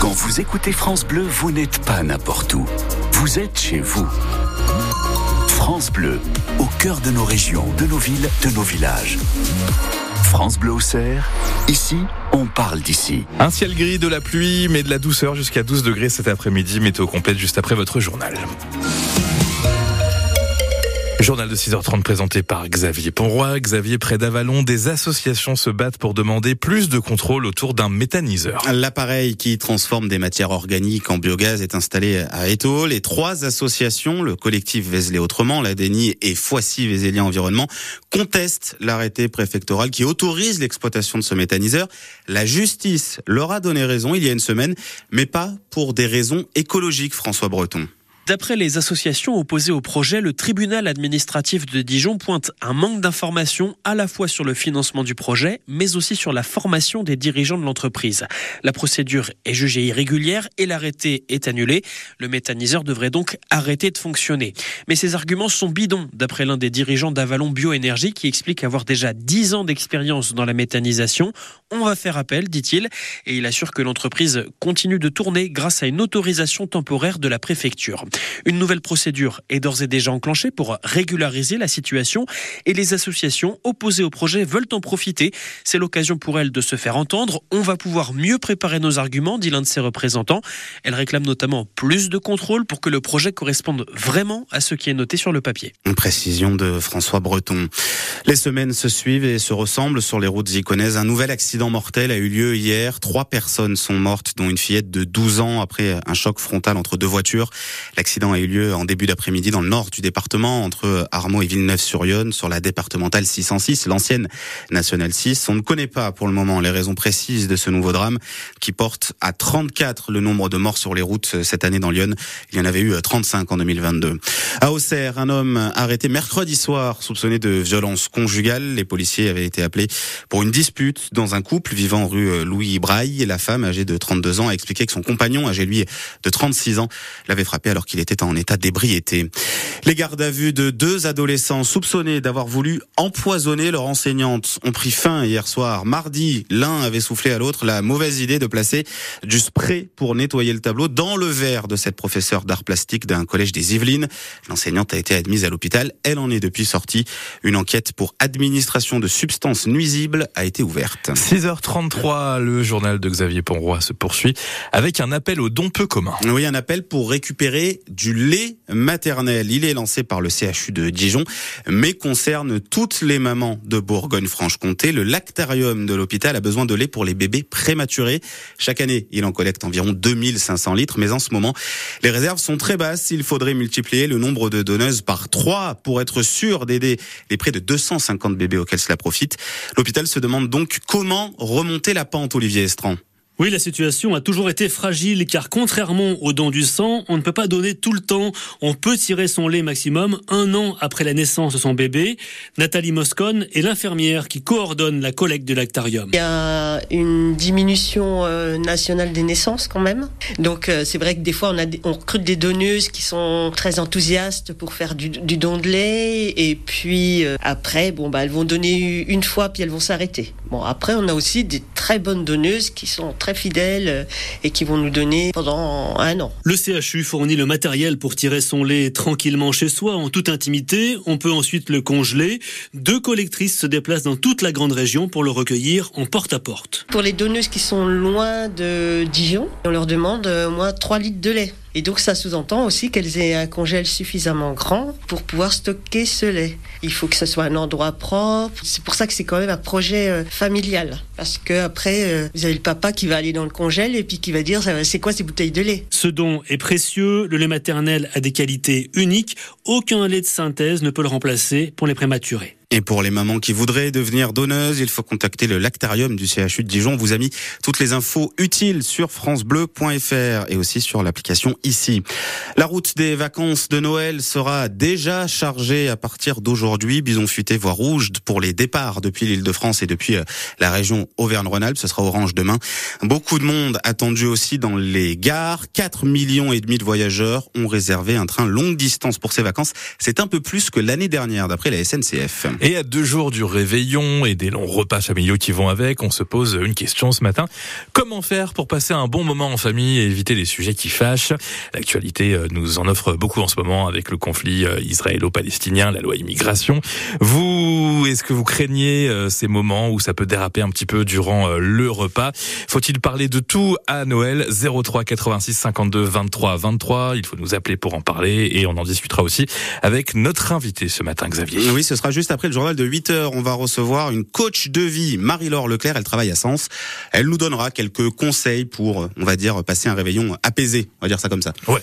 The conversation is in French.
Quand vous écoutez France Bleu, vous n'êtes pas n'importe où. Vous êtes chez vous. France Bleu, au cœur de nos régions, de nos villes, de nos villages. France Bleu Auxerre, ici, on parle d'ici. Un ciel gris, de la pluie, mais de la douceur jusqu'à 12 degrés cet après-midi. Météo complète juste après votre journal. Journal de 6h30 présenté par Xavier Ponroy. Xavier, près d'Avalon, des associations se battent pour demander plus de contrôle autour d'un méthaniseur. L'appareil qui transforme des matières organiques en biogaz est installé à Étaux. Les trois associations, le collectif Vézelé Autrement, l'ADENI et Foissy Vézélien Environnement, contestent l'arrêté préfectoral qui autorise l'exploitation de ce méthaniseur. La justice leur a donné raison il y a une semaine, mais pas pour des raisons écologiques, François Breton. D'après les associations opposées au projet, le tribunal administratif de Dijon pointe un manque d'informations à la fois sur le financement du projet, mais aussi sur la formation des dirigeants de l'entreprise. La procédure est jugée irrégulière et l'arrêté est annulé. Le méthaniseur devrait donc arrêter de fonctionner. Mais ces arguments sont bidons, d'après l'un des dirigeants d'Avalon Bioénergie qui explique avoir déjà 10 ans d'expérience dans la méthanisation. On va faire appel, dit-il, et il assure que l'entreprise continue de tourner grâce à une autorisation temporaire de la préfecture. Une nouvelle procédure est d'ores et déjà enclenchée pour régulariser la situation et les associations opposées au projet veulent en profiter. C'est l'occasion pour elles de se faire entendre. On va pouvoir mieux préparer nos arguments, dit l'un de ses représentants. Elle réclame notamment plus de contrôle pour que le projet corresponde vraiment à ce qui est noté sur le papier. Une précision de François Breton. Les semaines se suivent et se ressemblent sur les routes iconaises. Un nouvel accident mortel a eu lieu hier. Trois personnes sont mortes, dont une fillette de 12 ans après un choc frontal entre deux voitures. L'accident a eu lieu en début d'après-midi dans le nord du département, entre Armaux et Villeneuve-sur-Yonne, sur la départementale 606, l'ancienne nationale 6. On ne connaît pas pour le moment les raisons précises de ce nouveau drame qui porte à 34 le nombre de morts sur les routes cette année dans Lyon. Il y en avait eu 35 en 2022. À Auxerre, un homme arrêté mercredi soir soupçonné de violence conjugale. Les policiers avaient été appelés pour une dispute dans un couple vivant rue Louis Braille. La femme, âgée de 32 ans, a expliqué que son compagnon, âgé lui de 36 ans, l'avait frappé alors qu'il était en état d'ébriété. Les gardes à vue de deux adolescents soupçonnés d'avoir voulu empoisonner leur enseignante ont pris fin hier soir. Mardi, l'un avait soufflé à l'autre la mauvaise idée de placer du spray pour nettoyer le tableau dans le verre de cette professeure d'art plastique d'un collège des Yvelines. L'enseignante a été admise à l'hôpital. Elle en est depuis sortie. Une enquête pour administration de substances nuisibles a été ouverte. 6h33, le journal de Xavier Ponroy se poursuit avec un appel aux dons peu communs. Oui, un appel pour récupérer du lait maternel. Il est lancé par le CHU de Dijon, mais concerne toutes les mamans de Bourgogne-Franche-Comté. Le lactarium de l'hôpital a besoin de lait pour les bébés prématurés. Chaque année, il en collecte environ 2500 litres, mais en ce moment, les réserves sont très basses. Il faudrait multiplier le nombre de donneuses par trois pour être sûr d'aider les près de 250 bébés auxquels cela profite. L'hôpital se demande donc comment remonter la pente, Olivier Estran. Oui, la situation a toujours été fragile car contrairement au don du sang, on ne peut pas donner tout le temps. On peut tirer son lait maximum un an après la naissance de son bébé. Nathalie Moscone est l'infirmière qui coordonne la collecte de lactarium. Il y a une diminution euh, nationale des naissances quand même. Donc euh, c'est vrai que des fois on recrute des donneuses qui sont très enthousiastes pour faire du, du don de lait et puis euh, après bon bah elles vont donner une fois puis elles vont s'arrêter. Bon après on a aussi des très bonnes donneuses qui sont très fidèles euh, et qui vont nous donner pendant un an. Le CHU fournit le matériel pour tirer son lait tranquillement chez soi, en toute intimité. On peut ensuite le congeler. Deux collectrices se déplacent dans toute la grande région pour le recueillir en porte-à-porte. Pour les donneuses qui sont loin de Dijon, on leur demande euh, moins 3 litres de lait. Et donc ça sous-entend aussi qu'elles aient un congèle suffisamment grand pour pouvoir stocker ce lait. Il faut que ce soit un endroit propre. C'est pour ça que c'est quand même un projet euh, familial. Parce que après, euh, vous avez le papa qui va aller dans le congèle et puis qui va dire c'est quoi ces bouteilles de lait? Ce don est précieux. Le lait maternel a des qualités uniques. Aucun lait de synthèse ne peut le remplacer pour les prématurés. Et pour les mamans qui voudraient devenir donneuses, il faut contacter le lactarium du CHU de Dijon. On vous a mis toutes les infos utiles sur francebleu.fr et aussi sur l'application ici. La route des vacances de Noël sera déjà chargée à partir d'aujourd'hui. Bison futé voie rouge pour les départs depuis l'île de France et depuis euh, la région Auvergne-Rhône-Alpes. Ce sera orange demain. Beaucoup de monde attendu aussi dans les gares. 4 millions et demi de voyageurs ont réservé un train longue distance pour ces vacances. C'est un peu plus que l'année dernière d'après la SNCF. Et à deux jours du réveillon et des longs repas familiaux qui vont avec, on se pose une question ce matin. Comment faire pour passer un bon moment en famille et éviter les sujets qui fâchent? L'actualité euh, nous en offre beaucoup en ce moment avec le conflit euh, israélo-palestinien, la loi immigration. Vous, est-ce que vous craignez euh, ces moments où ça peut déraper un petit peu durant le repas? Faut-il parler de tout à Noël? 03 86 52 23 23. Il faut nous appeler pour en parler et on en discutera aussi avec notre invité ce matin, Xavier. Oui, ce sera juste après le journal de 8 heures. On va recevoir une coach de vie, Marie-Laure Leclerc. Elle travaille à Sens. Elle nous donnera quelques conseils pour, on va dire, passer un réveillon apaisé. On va dire ça comme ça. Ouais.